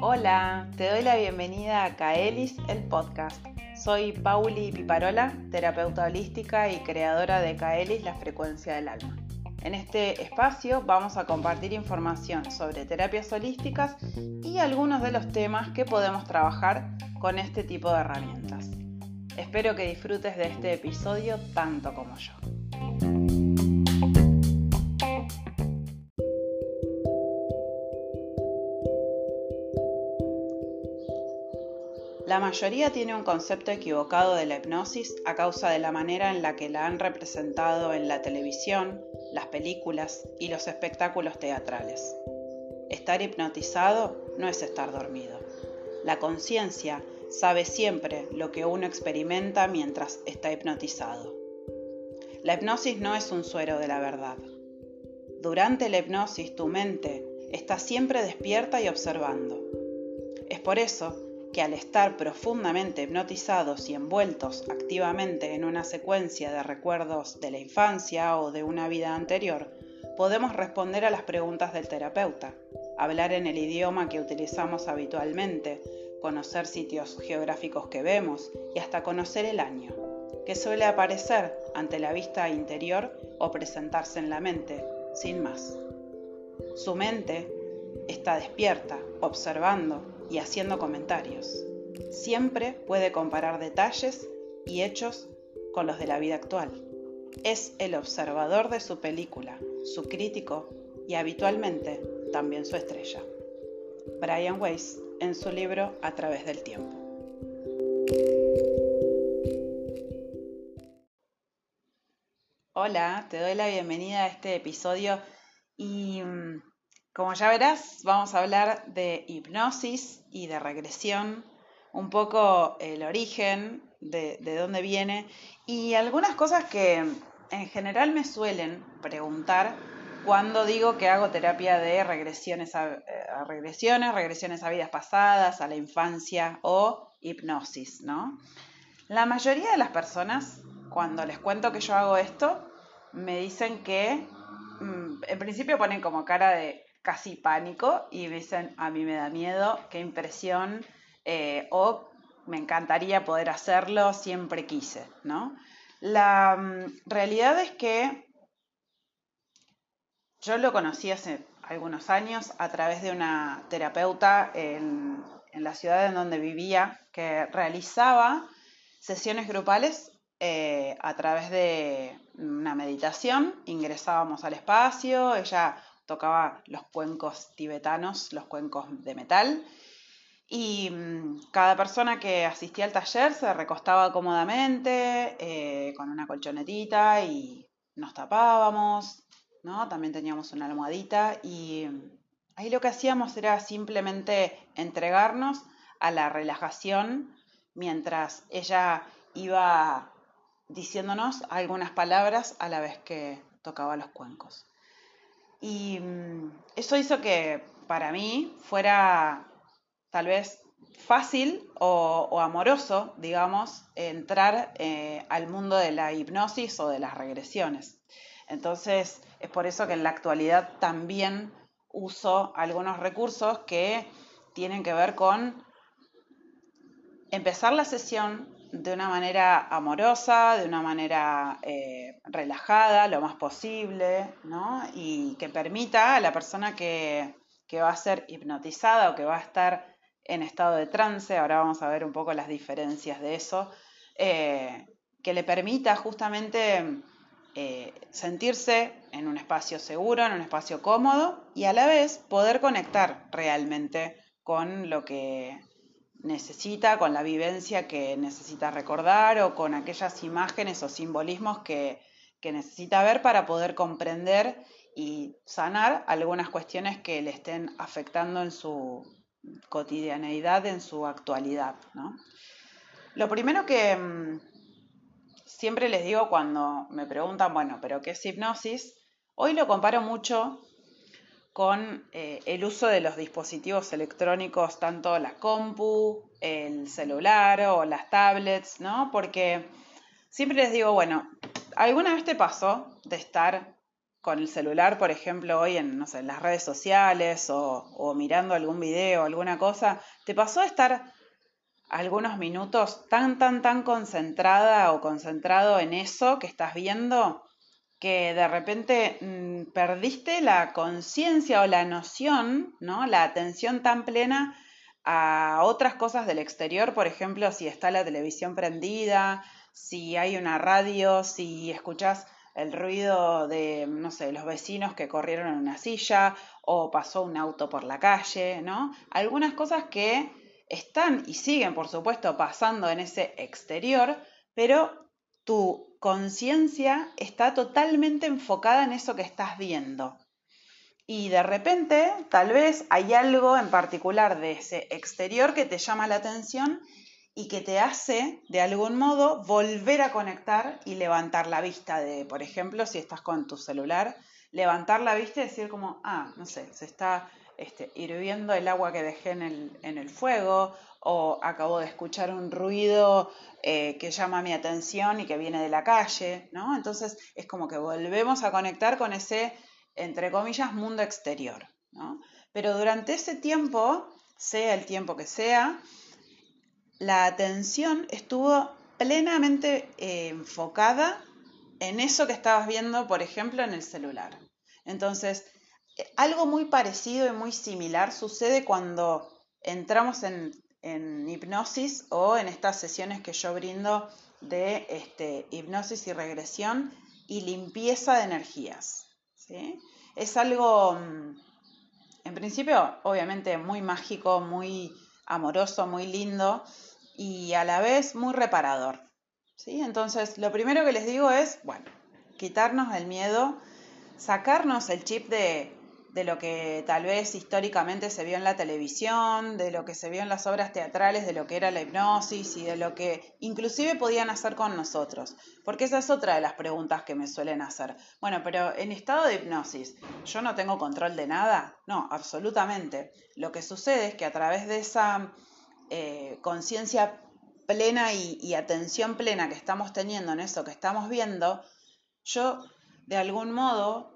Hola, te doy la bienvenida a Kaelis, el podcast. Soy Pauli Piparola, terapeuta holística y creadora de Kaelis, la frecuencia del alma. En este espacio vamos a compartir información sobre terapias holísticas y algunos de los temas que podemos trabajar con este tipo de herramientas. Espero que disfrutes de este episodio tanto como yo. La mayoría tiene un concepto equivocado de la hipnosis a causa de la manera en la que la han representado en la televisión, las películas y los espectáculos teatrales. Estar hipnotizado no es estar dormido. La conciencia sabe siempre lo que uno experimenta mientras está hipnotizado. La hipnosis no es un suero de la verdad. Durante la hipnosis tu mente está siempre despierta y observando. Es por eso que al estar profundamente hipnotizados y envueltos activamente en una secuencia de recuerdos de la infancia o de una vida anterior, podemos responder a las preguntas del terapeuta, hablar en el idioma que utilizamos habitualmente, conocer sitios geográficos que vemos y hasta conocer el año, que suele aparecer ante la vista interior o presentarse en la mente, sin más. Su mente está despierta, observando, y haciendo comentarios. Siempre puede comparar detalles y hechos con los de la vida actual. Es el observador de su película, su crítico y habitualmente también su estrella. Brian Weiss en su libro A través del tiempo. Hola, te doy la bienvenida a este episodio y mm, como ya verás, vamos a hablar de hipnosis y de regresión, un poco el origen, de, dónde viene y algunas cosas que en general me suelen preguntar cuando digo que hago terapia de regresiones a, a, regresiones, regresiones a vidas pasadas, a la infancia o hipnosis, ¿no? La mayoría de las personas, cuando les cuento que yo hago esto, me dicen que mm, en principio ponen como cara de casi pánico y dicen, a mí me da miedo, qué impresión, eh, o me encantaría poder hacerlo, siempre quise, ¿no? La mm, realidad es que yo lo conocí hace algunos años a través de una terapeuta en, la ciudad en donde vivía que realizaba sesiones grupales eh, a través de una meditación. Ingresábamos al espacio, ella tocaba los cuencos tibetanos, los cuencos de metal. Y mm, cada persona que asistía al taller se recostaba cómodamente eh, con una colchonetita y nos tapábamos, ¿no? También teníamos una almohadita y ahí lo que hacíamos era simplemente entregarnos a la relajación mientras ella iba diciéndonos algunas palabras a la vez que tocaba los cuencos. Y mm, eso hizo que para mí fuera tal vez fácil o, amoroso, digamos, entrar eh, al mundo de la hipnosis o de las regresiones. Entonces, es por eso que en la actualidad también uso algunos recursos que tienen que ver con empezar la sesión de una manera amorosa, de una manera eh, relajada, lo más posible, ¿no? Y que permita a la persona que, va a ser hipnotizada o que va a estar en estado de trance, ahora vamos a ver un poco las diferencias de eso, eh, que le permita justamente eh, sentirse en un espacio seguro, en un espacio cómodo y a la vez poder conectar realmente con lo que necesita, con la vivencia que necesita recordar o con aquellas imágenes o simbolismos que, necesita ver para poder comprender y sanar algunas cuestiones que le estén afectando en su cotidianeidad, en su actualidad. Lo primero que mm, siempre les digo cuando me preguntan, bueno, pero ¿qué es hipnosis? Hoy lo comparo mucho con eh, el uso de los dispositivos electrónicos, tanto la compu, el celular o las tablets, ¿no? Porque siempre les digo, bueno, ¿alguna vez te pasó de estar con el celular, por ejemplo, hoy en, no sé, las redes sociales o, o mirando algún video, alguna cosa, ¿te pasó a estar algunos minutos tan, tan, tan concentrada o concentrado en eso que estás viendo que de repente mm, perdiste la conciencia o la noción, ¿no? La atención tan plena a otras cosas del exterior, por ejemplo, si está la televisión prendida, si hay una radio, si escuchas el ruido de, no sé, los vecinos que corrieron en una silla o pasó un auto por la calle, ¿no? Algunas cosas que están y siguen, por supuesto, pasando en ese exterior, pero tu conciencia está totalmente enfocada en eso que estás viendo. Y de repente, tal vez hay algo en particular de ese exterior que te llama la atención y que te hace, de algún modo, volver a conectar y levantar la vista de, por ejemplo, si estás con tu celular, levantar la vista y decir como, ah, no sé, se está este, hirviendo el agua que dejé en el, fuego o acabo de escuchar un ruido eh, que llama mi atención y que viene de la calle, ¿no? Entonces es como que volvemos a conectar con ese, entre comillas, mundo exterior, ¿no? Pero durante ese tiempo, sea el tiempo que sea, la atención estuvo plenamente eh, enfocada en eso que estabas viendo, por ejemplo, en el celular. Entonces, algo muy parecido y muy similar sucede cuando entramos en, hipnosis o en estas sesiones que yo brindo de este, hipnosis y regresión y limpieza de energías. Es algo, mm, en principio, obviamente muy mágico, muy amoroso, muy lindo y a la vez muy reparador. ¿sí? Entonces, lo primero que les digo es, bueno, quitarnos el miedo, sacarnos el chip de, de lo que tal vez históricamente se vio en la televisión, de lo que se vio en las obras teatrales, de lo que era la hipnosis y de lo que inclusive podían hacer con nosotros. Porque esa es otra de las preguntas que me suelen hacer. Bueno, pero en estado de hipnosis, ¿yo no tengo control de nada? No, absolutamente. Lo que sucede es que a través de esa eh, conciencia plena y, atención plena que estamos teniendo en eso que estamos viendo, yo de algún modo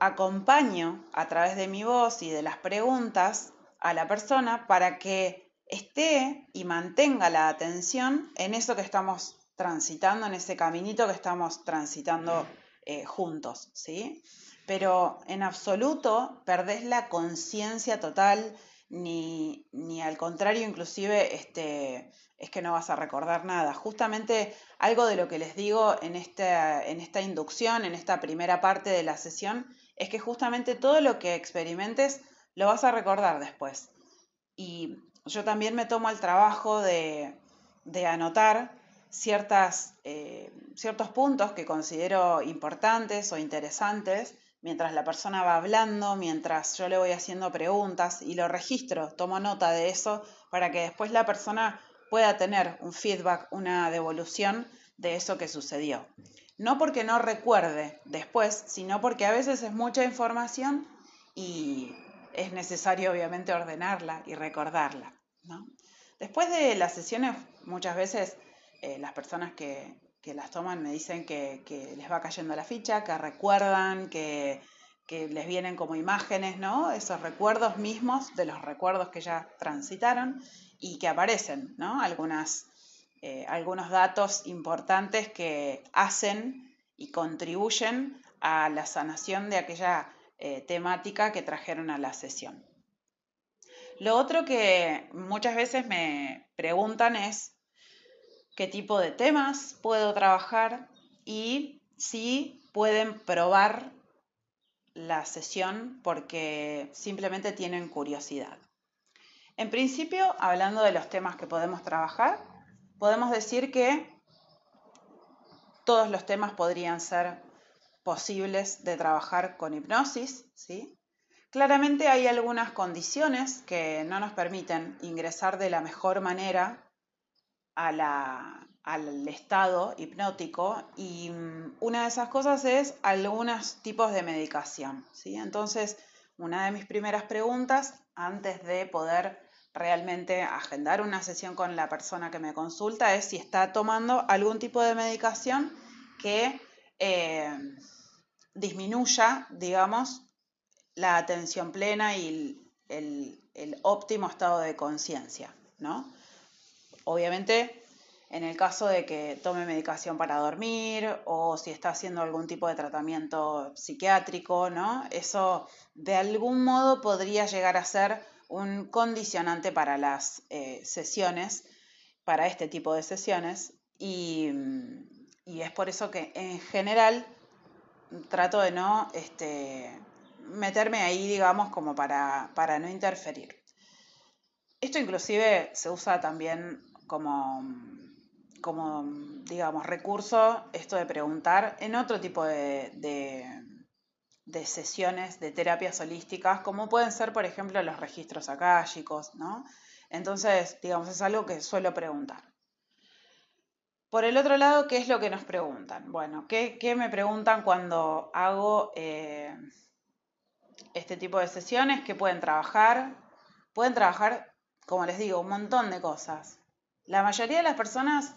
acompaño a través de mi voz y de las preguntas a la persona para que esté y mantenga la atención en eso que estamos transitando, en ese caminito que estamos transitando eh, juntos, ¿sí? Pero en absoluto perdés la conciencia total ni, ni al contrario, inclusive, este, es que no vas a recordar nada. Justamente algo de lo que les digo en esta, en esta inducción, en esta primera parte de la sesión, es que justamente todo lo que experimentes lo vas a recordar después. Y yo también me tomo el trabajo de, de anotar ciertas, eh, ciertos puntos que considero importantes o interesantes mientras la persona va hablando, mientras yo le voy haciendo preguntas y lo registro, tomo nota de eso para que después la persona pueda tener un feedback, una devolución de eso que sucedió. No porque no recuerde después, sino porque a veces es mucha información y es necesario obviamente ordenarla y recordarla. Después de las sesiones, muchas veces eh, las personas que, que las toman me dicen que, les va cayendo la ficha, que recuerdan, que, les vienen como imágenes, ¿no? Esos recuerdos mismos de los recuerdos que ya transitaron y que aparecen, ¿no? Algunas, eh, algunos datos importantes que hacen y contribuyen a la sanación de aquella eh, temática que trajeron a la sesión. Lo otro que muchas veces me preguntan es qué tipo de temas puedo trabajar y si pueden probar la sesión porque simplemente tienen curiosidad. En principio, hablando de los temas que podemos trabajar, podemos decir que todos los temas podrían ser posibles de trabajar con hipnosis, ¿sí? Claramente hay algunas condiciones que no nos permiten ingresar de la mejor manera al estado hipnótico y mm, una de esas cosas es algunos tipos de medicación. ¿sí? Entonces, una de mis primeras preguntas antes de poder realmente agendar una sesión con la persona que me consulta es si está tomando algún tipo de medicación que eh, disminuya, digamos, la atención plena y el, óptimo estado de conciencia, ¿no? Obviamente, en el caso de que tome medicación para dormir o si está haciendo algún tipo de tratamiento psiquiátrico, ¿no? Eso de algún modo podría llegar a ser un condicionante para las eh, sesiones, para este tipo de sesiones, y, y, es por eso que en general trato de no este, meterme ahí, digamos, como para, para no interferir. Esto inclusive se usa también como, como, digamos, recurso, esto de preguntar en otro tipo de, sesiones de terapias holísticas, como pueden ser, por ejemplo, los registros akáshicos, ¿no? Entonces, digamos, es algo que suelo preguntar. Por el otro lado, ¿qué es lo que nos preguntan? Bueno, ¿qué, me preguntan cuando hago eh, este tipo de sesiones que pueden trabajar. Pueden trabajar, como les digo, un montón de cosas. La mayoría de las personas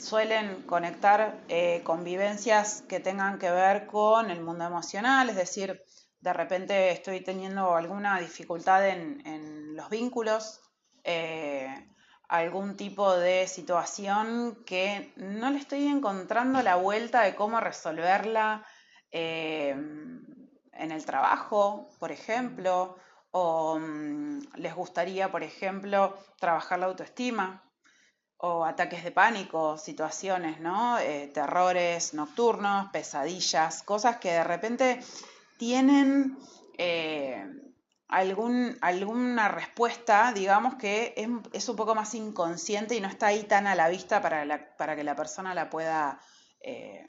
suelen conectar eh, con vivencias que tengan que ver con el mundo emocional, es decir, de repente estoy teniendo alguna dificultad en, los vínculos, eh, algún tipo de situación que no le estoy encontrando la vuelta de cómo resolverla. Eh, en el trabajo, por ejemplo, o mm, les gustaría, por ejemplo, trabajar la autoestima, o ataques de pánico, situaciones, ¿no? Eh, terrores nocturnos, pesadillas, cosas que de repente tienen eh, algún, alguna respuesta, digamos, que es, un poco más inconsciente y no está ahí tan a la vista para, para que la persona la pueda eh,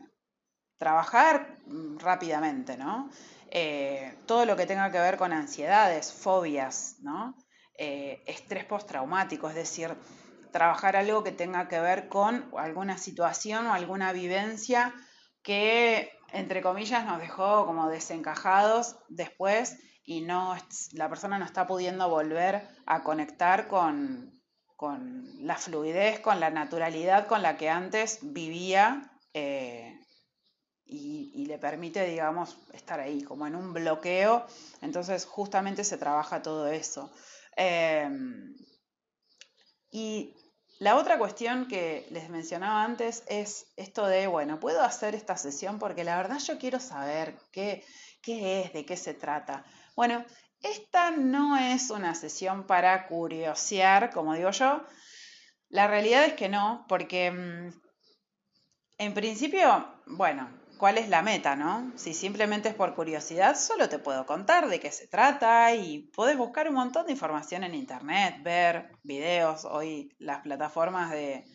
trabajar rápidamente, ¿no? Todo lo que tenga que ver con ansiedades, fobias, ¿no? Estrés postraumático, es decir, trabajar algo que tenga que ver con alguna situación o alguna vivencia que, entre comillas, nos dejó como desencajados después y no, la persona no está pudiendo volver a conectar con, la fluidez, con la naturalidad con la que antes vivía eh, y, le permite, digamos, estar ahí, como en un bloqueo. Entonces, justamente se trabaja todo eso. Em, y la otra cuestión que les mencionaba antes es esto de, bueno, puedo hacer esta sesión porque la verdad yo quiero saber qué, qué es, de qué se trata. Bueno, esta no es una sesión para curiosear, como digo yo. La realidad es que no, porque mm, en principio, bueno, cuál es la meta, ¿no? Si simplemente es por curiosidad, solo te puedo contar de qué se trata y podés buscar un montón de información en internet, ver videos. Hoy las plataformas de,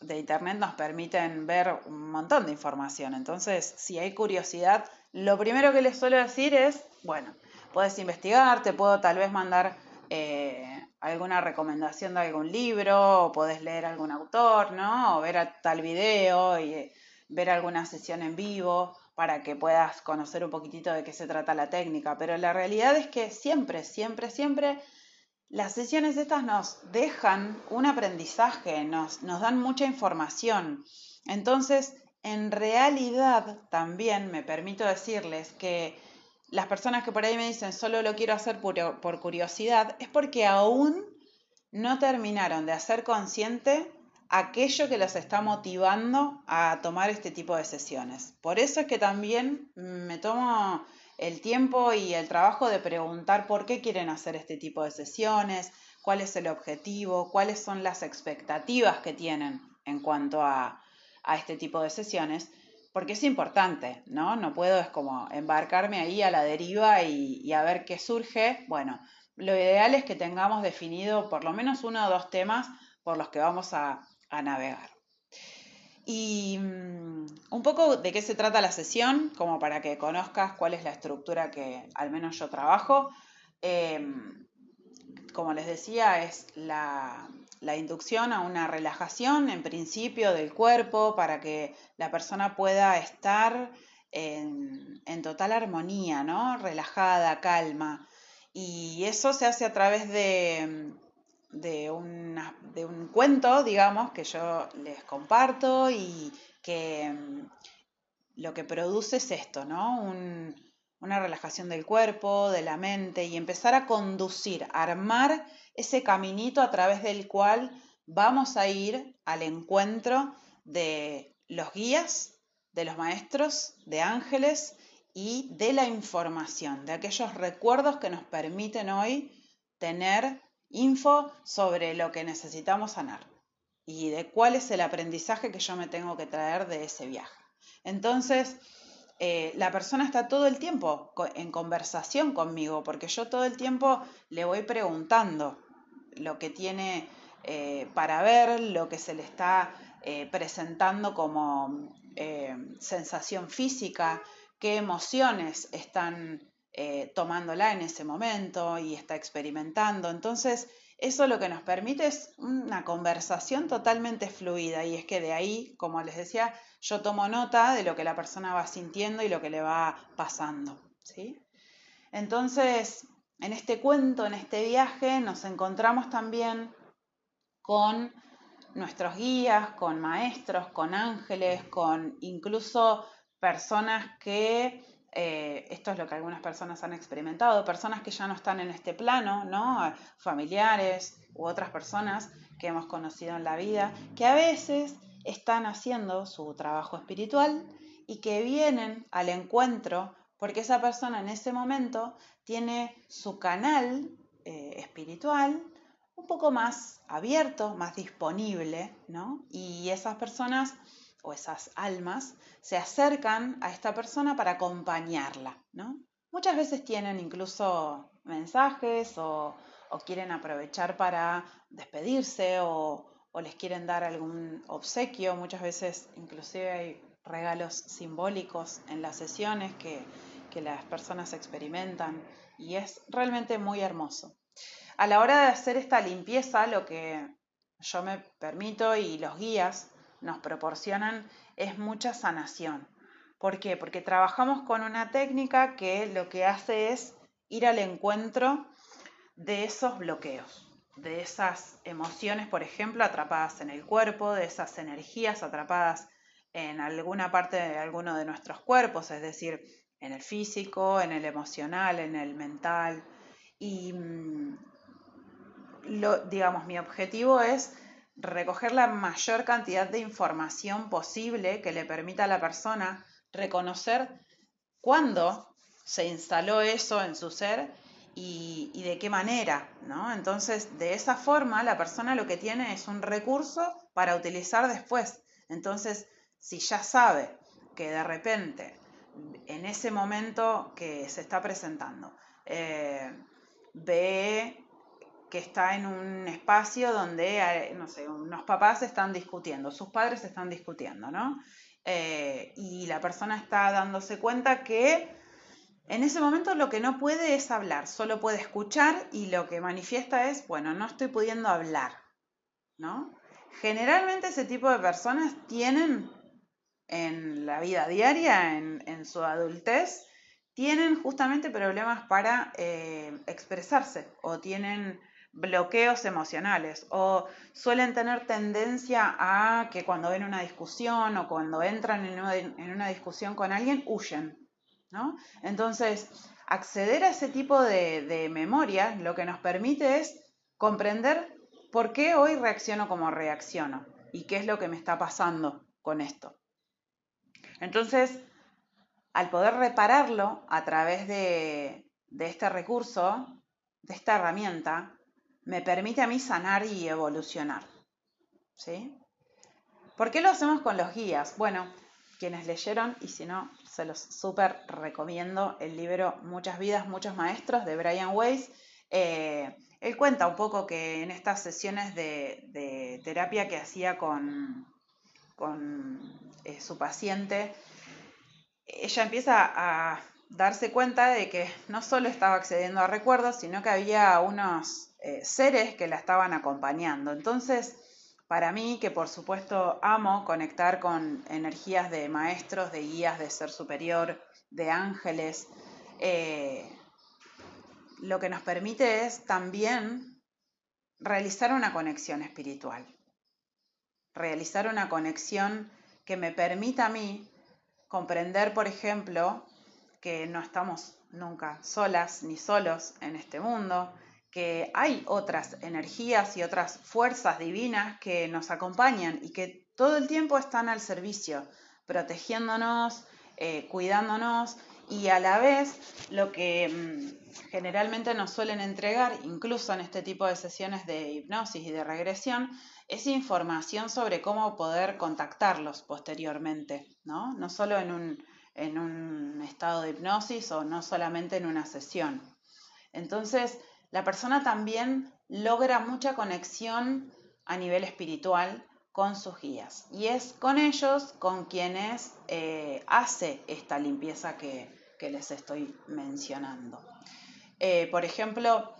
internet nos permiten ver un montón de información. Entonces, si hay curiosidad, lo primero que les suelo decir es, bueno, puedes investigar, te puedo tal vez mandar eh, alguna recomendación de algún libro, o podés leer algún autor, ¿no? O ver tal video y ver alguna sesión en vivo para que puedas conocer un poquitito de qué se trata la técnica, pero la realidad es que siempre, siempre, siempre las sesiones estas nos dejan un aprendizaje, nos, nos dan mucha información. Entonces, en realidad también me permito decirles que las personas que por ahí me dicen solo lo quiero hacer por, por curiosidad, es porque aún no terminaron de hacer consciente aquello que los está motivando a tomar este tipo de sesiones. Por eso es que también me tomo el tiempo y el trabajo de preguntar por qué quieren hacer este tipo de sesiones, cuál es el objetivo, cuáles son las expectativas que tienen en cuanto a, este tipo de sesiones, porque es importante, ¿no? No puedo es como embarcarme ahí a la deriva y a ver qué surge. Bueno, lo ideal es que tengamos definido por lo menos uno o dos temas por los que vamos a, a navegar. Y mm, un poco de qué se trata la sesión, como para que conozcas cuál es la estructura que al menos yo trabajo. Em, como les decía, es la, inducción a una relajación en principio del cuerpo para que la persona pueda estar en, en total armonía, ¿no? Relajada, calma. Y eso se hace a través de de, de un cuento, digamos, que yo les comparto y que mm, lo que produce es esto, ¿no? una relajación del cuerpo, de la mente y empezar a conducir, a armar ese caminito a través del cual vamos a ir al encuentro de los guías, de los maestros, de ángeles y de la información, de aquellos recuerdos que nos permiten hoy tener info sobre lo que necesitamos sanar y de cuál es el aprendizaje que yo me tengo que traer de ese viaje. Entonces, eh, la persona está todo el tiempo en conversación conmigo, porque yo todo el tiempo le voy preguntando lo que tiene eh, para ver, lo que se le está eh, presentando como sensación física, qué emociones están tomándola en ese momento y está experimentando. Entonces, eso lo que nos permite es una conversación totalmente fluida y es que de ahí, como les decía, yo tomo nota de lo que la persona va sintiendo y lo que le va pasando. ¿sí? Entonces, en este cuento, en este viaje, nos encontramos también con nuestros guías, con maestros, con ángeles, con incluso personas que eh, esto es lo que algunas personas han experimentado, personas que ya no están en este plano, ¿no? familiares u otras personas que hemos conocido en la vida, que a veces están haciendo su trabajo espiritual y que vienen al encuentro porque esa persona en ese momento tiene su canal eh, espiritual un poco más abierto, más disponible, ¿no? Y esas personas o esas almas se acercan a esta persona para acompañarla, ¿no? Muchas veces tienen incluso mensajes o, quieren aprovechar para despedirse o, les quieren dar algún obsequio. Muchas veces inclusive hay regalos simbólicos en las sesiones que, que las personas experimentan y es realmente muy hermoso. A la hora de hacer esta limpieza, lo que yo me permito y los guías nos proporcionan es mucha sanación. ¿Por qué? Porque trabajamos con una técnica que lo que hace es ir al encuentro de esos bloqueos, de esas emociones, por ejemplo, atrapadas en el cuerpo, de esas energías atrapadas en alguna parte de alguno de nuestros cuerpos, es decir, en el físico, en el emocional, en el mental. Y, mm, lo, digamos, mi objetivo es recoger la mayor cantidad de información posible que le permita a la persona reconocer cuándo se instaló eso en su ser y, de qué manera, ¿no? Entonces, de esa forma, la persona lo que tiene es un recurso para utilizar después. Entonces, si ya sabe que de repente, en ese momento que se está presentando, eh, ve que está en un espacio donde, eh, no sé, unos papás están discutiendo, sus padres están discutiendo, ¿no? Eh, y la persona está dándose cuenta que en ese momento lo que no puede es hablar, solo puede escuchar y lo que manifiesta es, bueno, no estoy pudiendo hablar, ¿no? Generalmente ese tipo de personas tienen en la vida diaria, en, su adultez, tienen justamente problemas para eh, expresarse o tienen bloqueos emocionales o suelen tener tendencia a que cuando ven una discusión o cuando entran en una, discusión con alguien huyen. ¿no? Entonces, acceder a ese tipo de, de memoria lo que nos permite es comprender por qué hoy reacciono como reacciono y qué es lo que me está pasando con esto. Entonces, al poder repararlo a través de, de este recurso, de esta herramienta, me permite a mí sanar y evolucionar. ¿Sí? ¿Por qué lo hacemos con los guías? Bueno, quienes leyeron, y si no, se los súper recomiendo el libro Muchas vidas, muchos maestros de Brian Weiss. Eh, él cuenta un poco que en estas sesiones de, terapia que hacía con, eh, su paciente, ella empieza a darse cuenta de que no solo estaba accediendo a recuerdos, sino que había unos eh, seres que la estaban acompañando. Entonces, para mí, que por supuesto amo conectar con energías de maestros, de guías, de ser superior, de ángeles, eh, lo que nos permite es también realizar una conexión espiritual, realizar una conexión que me permita a mí comprender, por ejemplo, que no estamos nunca solas ni solos en este mundo, que hay otras energías y otras fuerzas divinas que nos acompañan y que todo el tiempo están al servicio, protegiéndonos, eh, cuidándonos y a la vez lo que mm, generalmente nos suelen entregar, incluso en este tipo de sesiones de hipnosis y de regresión, es información sobre cómo poder contactarlos posteriormente, ¿no? No solo en un, en un estado de hipnosis o no solamente en una sesión. Entonces, la persona también logra mucha conexión a nivel espiritual con sus guías y es con ellos con quienes eh, hace esta limpieza que, les estoy mencionando. Eh, por ejemplo,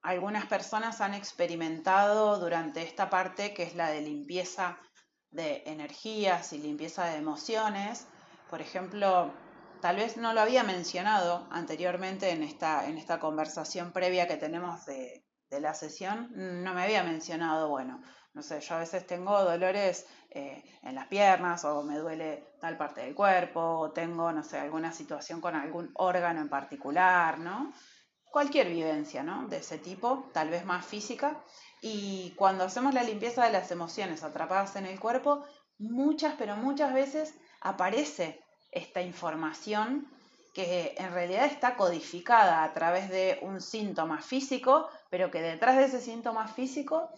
algunas personas han experimentado durante esta parte que es la de limpieza de energías y limpieza de emociones, por ejemplo, tal vez no lo había mencionado anteriormente en esta, en esta conversación previa que tenemos de, la sesión, no me había mencionado, bueno, no sé, yo a veces tengo dolores eh, en las piernas o me duele tal parte del cuerpo o tengo, no sé, alguna situación con algún órgano en particular, ¿no? Cualquier vivencia, ¿no? De ese tipo, tal vez más física. Y cuando hacemos la limpieza de las emociones atrapadas en el cuerpo, muchas, pero muchas veces aparece esta información que en realidad está codificada a través de un síntoma físico, pero que detrás de ese síntoma físico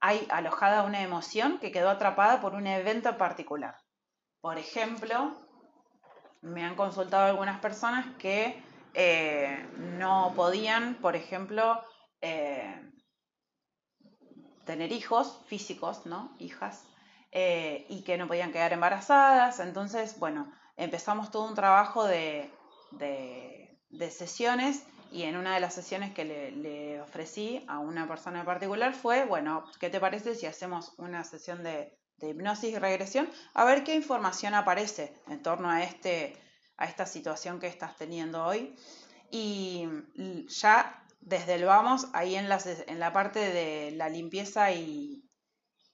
hay alojada una emoción que quedó atrapada por un evento particular. Por ejemplo, me han consultado algunas personas que eh, no podían, por ejemplo, eh, tener hijos físicos, ¿no? Hijas, eh, y que no podían quedar embarazadas. Entonces, bueno, empezamos todo un trabajo de, sesiones y en una de las sesiones que le, ofrecí a una persona en particular fue, bueno, ¿qué te parece si hacemos una sesión de, hipnosis y regresión? A ver qué información aparece en torno a, este, a esta situación que estás teniendo hoy. Y ya desde el vamos, ahí en la, en la parte de la limpieza y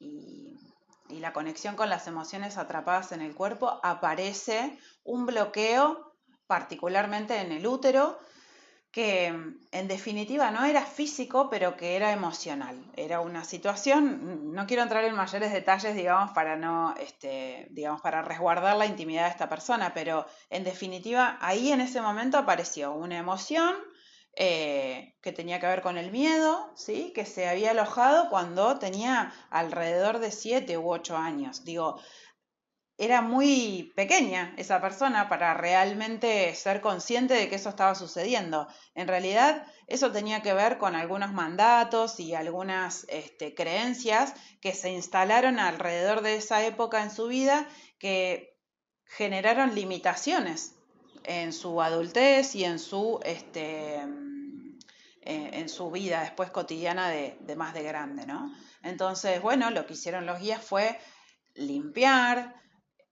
y la conexión con las emociones atrapadas en el cuerpo, aparece un bloqueo, particularmente en el útero, que en definitiva no era físico, pero que era emocional. Era una situación, no quiero entrar en mayores detalles, digamos, para no, este, digamos, para resguardar la intimidad de esta persona, pero en definitiva ahí en ese momento apareció una emoción eh, que tenía que ver con el miedo, ¿sí? que se había alojado cuando tenía alrededor de 7 u 8 años. Digo, era muy pequeña esa persona para realmente ser consciente de que eso estaba sucediendo. En realidad, eso tenía que ver con algunos mandatos y algunas este, creencias que se instalaron alrededor de esa época en su vida que generaron limitaciones en su adultez y en su, este, eh, en su vida después cotidiana de, más de grande, ¿no? Entonces, bueno, lo que hicieron los guías fue limpiar,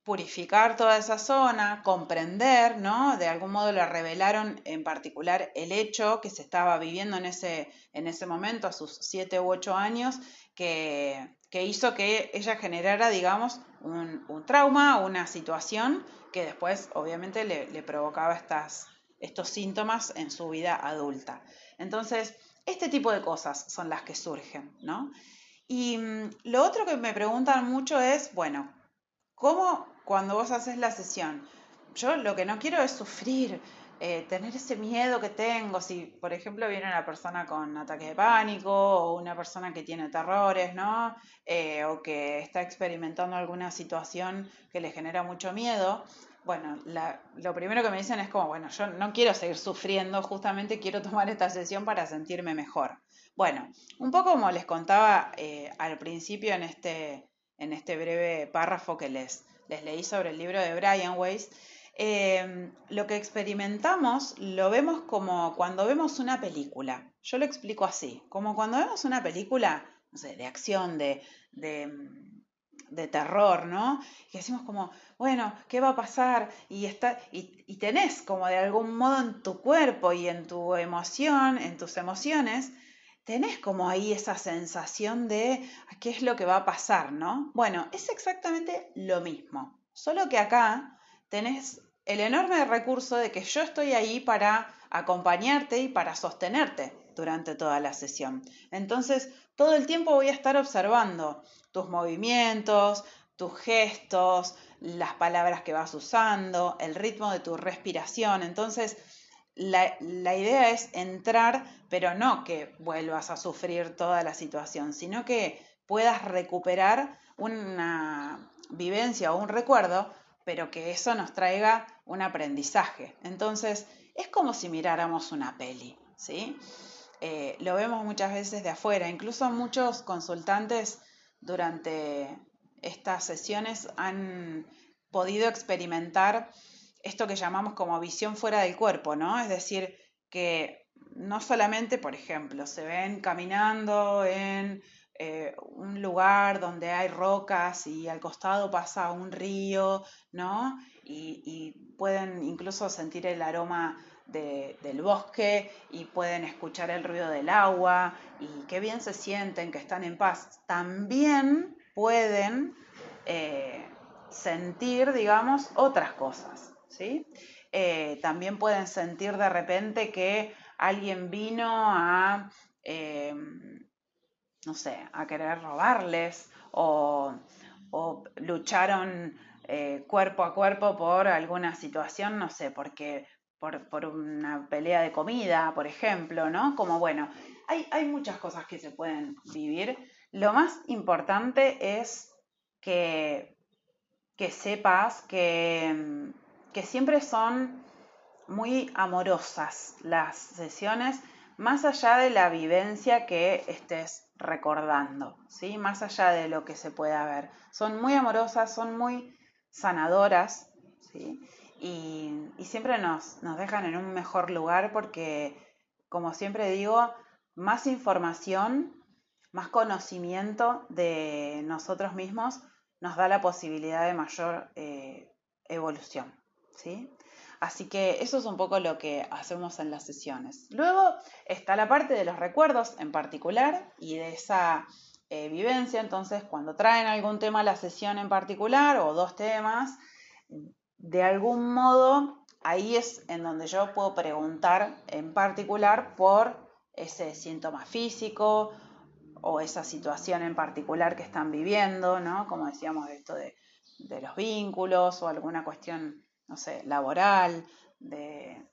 purificar toda esa zona, comprender, ¿no? De algún modo le revelaron en particular el hecho que se estaba viviendo en ese, en ese momento, a sus siete u ocho años, que, hizo que ella generara, digamos, un, trauma, una situación que después obviamente le, provocaba estas, estos síntomas en su vida adulta. Entonces, este tipo de cosas son las que surgen, ¿no? Y mm, lo otro que me preguntan mucho es, bueno, ¿cómo cuando vos haces la sesión? Yo lo que no quiero es sufrir, eh, tener ese miedo que tengo, si por ejemplo viene una persona con ataque de pánico o una persona que tiene terrores, ¿no? Eh, o que está experimentando alguna situación que le genera mucho miedo, bueno, lo primero que me dicen es como, bueno, yo no quiero seguir sufriendo, justamente quiero tomar esta sesión para sentirme mejor. Bueno, un poco como les contaba eh, al principio en este, en este breve párrafo que les, les leí sobre el libro de Brian Weiss, Em, lo que experimentamos lo vemos como cuando vemos una película. Yo lo explico así, como cuando vemos una película, no sé, de acción, de, de, terror, ¿no? Y decimos como, bueno, ¿qué va a pasar? Y, está, y, y tenés como de algún modo en tu cuerpo y en tu emoción, en tus emociones, tenés como ahí esa sensación de qué es lo que va a pasar, ¿no? Bueno, es exactamente lo mismo, solo que acá tenés el enorme recurso de que yo estoy ahí para acompañarte y para sostenerte durante toda la sesión. Entonces, todo el tiempo voy a estar observando tus movimientos, tus gestos, las palabras que vas usando, el ritmo de tu respiración. Entonces, la, idea es entrar, pero no que vuelvas a sufrir toda la situación, sino que puedas recuperar una vivencia o un recuerdo, pero que eso nos traiga un aprendizaje. Entonces, es como si miráramos una peli, ¿sí? Eh, lo vemos muchas veces de afuera, incluso muchos consultantes durante estas sesiones han podido experimentar esto que llamamos como visión fuera del cuerpo, ¿no? Es decir, que no solamente, por ejemplo, se ven caminando en eh, un lugar donde hay rocas y al costado pasa un río, ¿no? Y, pueden incluso sentir el aroma del bosque y pueden escuchar el ruido del agua y qué bien se sienten, que están en paz. También pueden eh, sentir, digamos, otras cosas, ¿sí? Eh, también pueden sentir de repente que alguien vino a, eh, no sé, a querer robarles o, lucharon cuerpo a cuerpo por alguna situación, no sé, porque por, por, una pelea de comida, por ejemplo, ¿no? Como bueno, hay, hay muchas cosas que se pueden vivir. Lo más importante es que, que sepas que, que siempre son muy amorosas las sesiones, más allá de la vivencia que estés recordando, ¿sí? Más allá de lo que se pueda ver. Son muy amorosas, son muy sanadoras, ¿sí? Y, y, siempre nos, nos dejan en un mejor lugar porque, como siempre digo, más información más conocimiento de nosotros mismos nos da la posibilidad de mayor eh, evolución. ¿sí? Así que eso es un poco lo que hacemos en las sesiones. Luego está la parte de los recuerdos en particular y de esa eh, vivencia. Entonces, cuando traen algún tema a la sesión en particular o dos temas, de algún modo ahí es en donde yo puedo preguntar en particular por ese síntoma físico o esa situación en particular que están viviendo, ¿no? Como decíamos, esto de, los vínculos o alguna cuestión, no sé, laboral, de,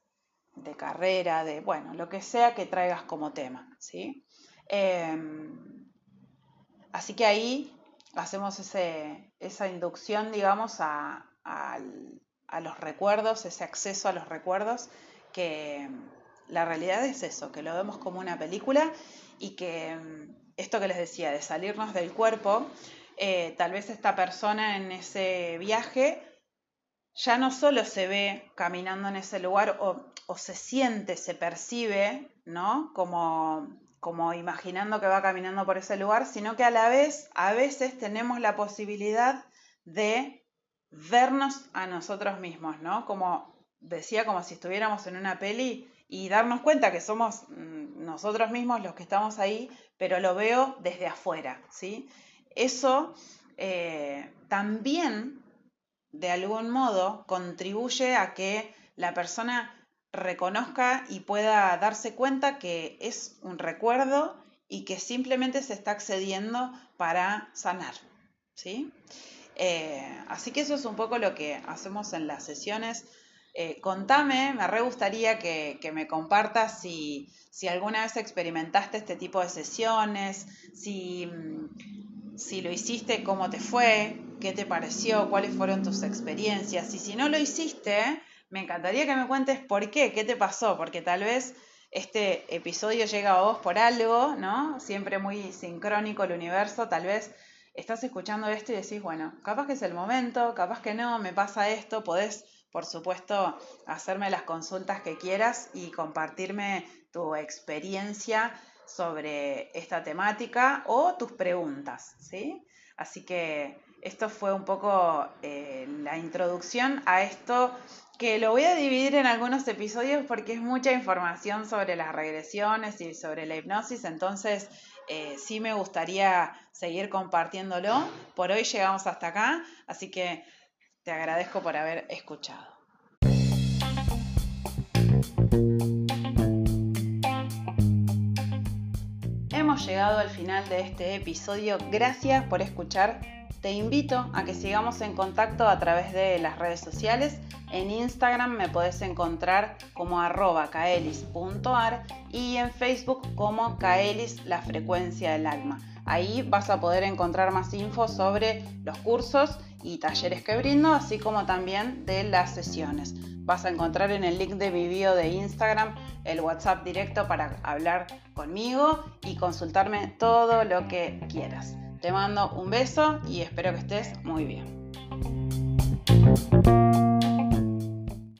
carrera, de, bueno, lo que sea que traigas como tema, ¿sí? Em, así que ahí hacemos esa inducción, digamos, a, a los recuerdos, ese acceso a los recuerdos, que la realidad es eso, que lo vemos como una película y que esto que les decía, de salirnos del cuerpo, eh, tal vez esta persona en ese viaje ya no solo se ve caminando en ese lugar o, se siente, se percibe, ¿no? Como, como imaginando que va caminando por ese lugar, sino que a la vez, a veces tenemos la posibilidad de vernos a nosotros mismos, ¿no? Como decía, como si estuviéramos en una peli y darnos cuenta que somos mm, nosotros mismos los que estamos ahí, pero lo veo desde afuera, ¿sí? Eso eh, también, de algún modo, contribuye a que la persona reconozca y pueda darse cuenta que es un recuerdo y que simplemente se está accediendo para sanar, ¿sí? Eh, así que eso es un poco lo que hacemos en las sesiones eh, contame, me re gustaría que, me compartas si, alguna vez experimentaste este tipo de sesiones, si, mm, si lo hiciste, cómo te fue, qué te pareció, cuáles fueron tus experiencias. Y si no lo hiciste, me encantaría que me cuentes por qué, qué te pasó, porque tal vez este episodio llega a vos por algo, ¿no? Siempre muy sincrónico el universo, tal vez estás escuchando esto y decís, bueno, capaz que es el momento, capaz que no, me pasa esto, podés por supuesto, hacerme las consultas que quieras y compartirme tu experiencia sobre esta temática o tus preguntas, ¿sí? Así que esto fue un poco eh, la introducción a esto que lo voy a dividir en algunos episodios porque es mucha información sobre las regresiones y sobre la hipnosis, entonces eh, sí me gustaría seguir compartiéndolo. Por hoy llegamos hasta acá, así que Te agradezco por haber escuchado. Hemos llegado al final de este episodio. Gracias por escuchar. Te invito a que sigamos en contacto a través de las redes sociales. En Instagram me puedes encontrar como arroba kaelis.ar y en Facebook como kaelis la frecuencia del alma. Ahí vas a poder encontrar más info sobre los cursos y talleres que brindo, así como también de las sesiones. Vas a encontrar en el link de mi bio de Instagram el WhatsApp directo para hablar conmigo y consultarme todo lo que quieras. Te mando un beso y espero que estés muy bien.